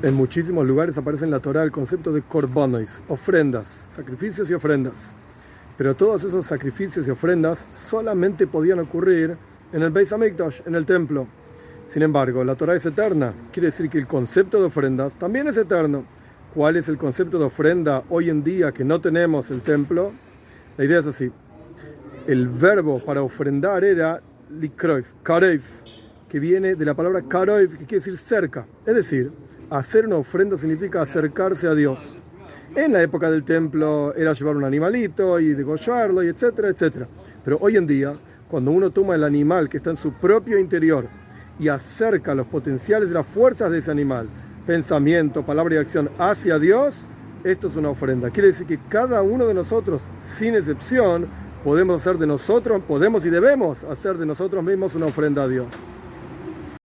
En muchísimos lugares aparece en la Torah el concepto de korbonois, ofrendas, sacrificios y ofrendas. Pero todos esos sacrificios y ofrendas solamente podían ocurrir en el Beis Hamikdash, en el templo. Sin embargo, la Torah es eterna, quiere decir que el concepto de ofrendas también es eterno. ¿Cuál es el concepto de ofrenda hoy en día que no tenemos el templo? La idea es así. El verbo para ofrendar era likroif, kareif, que viene de la palabra kareif, que quiere decir cerca. Es decir, hacer una ofrenda significa acercarse a Dios. En la época del templo era llevar un animalito y degollarlo, y etcétera, etcétera. Pero hoy en día, cuando uno toma el animal que está en su propio interior y acerca los potenciales de las fuerzas de ese animal, pensamiento, palabra y acción hacia Dios, esto es una ofrenda. Quiere decir que cada uno de nosotros, sin excepción, podemos hacer de nosotros, podemos y debemos hacer de nosotros mismos una ofrenda a Dios.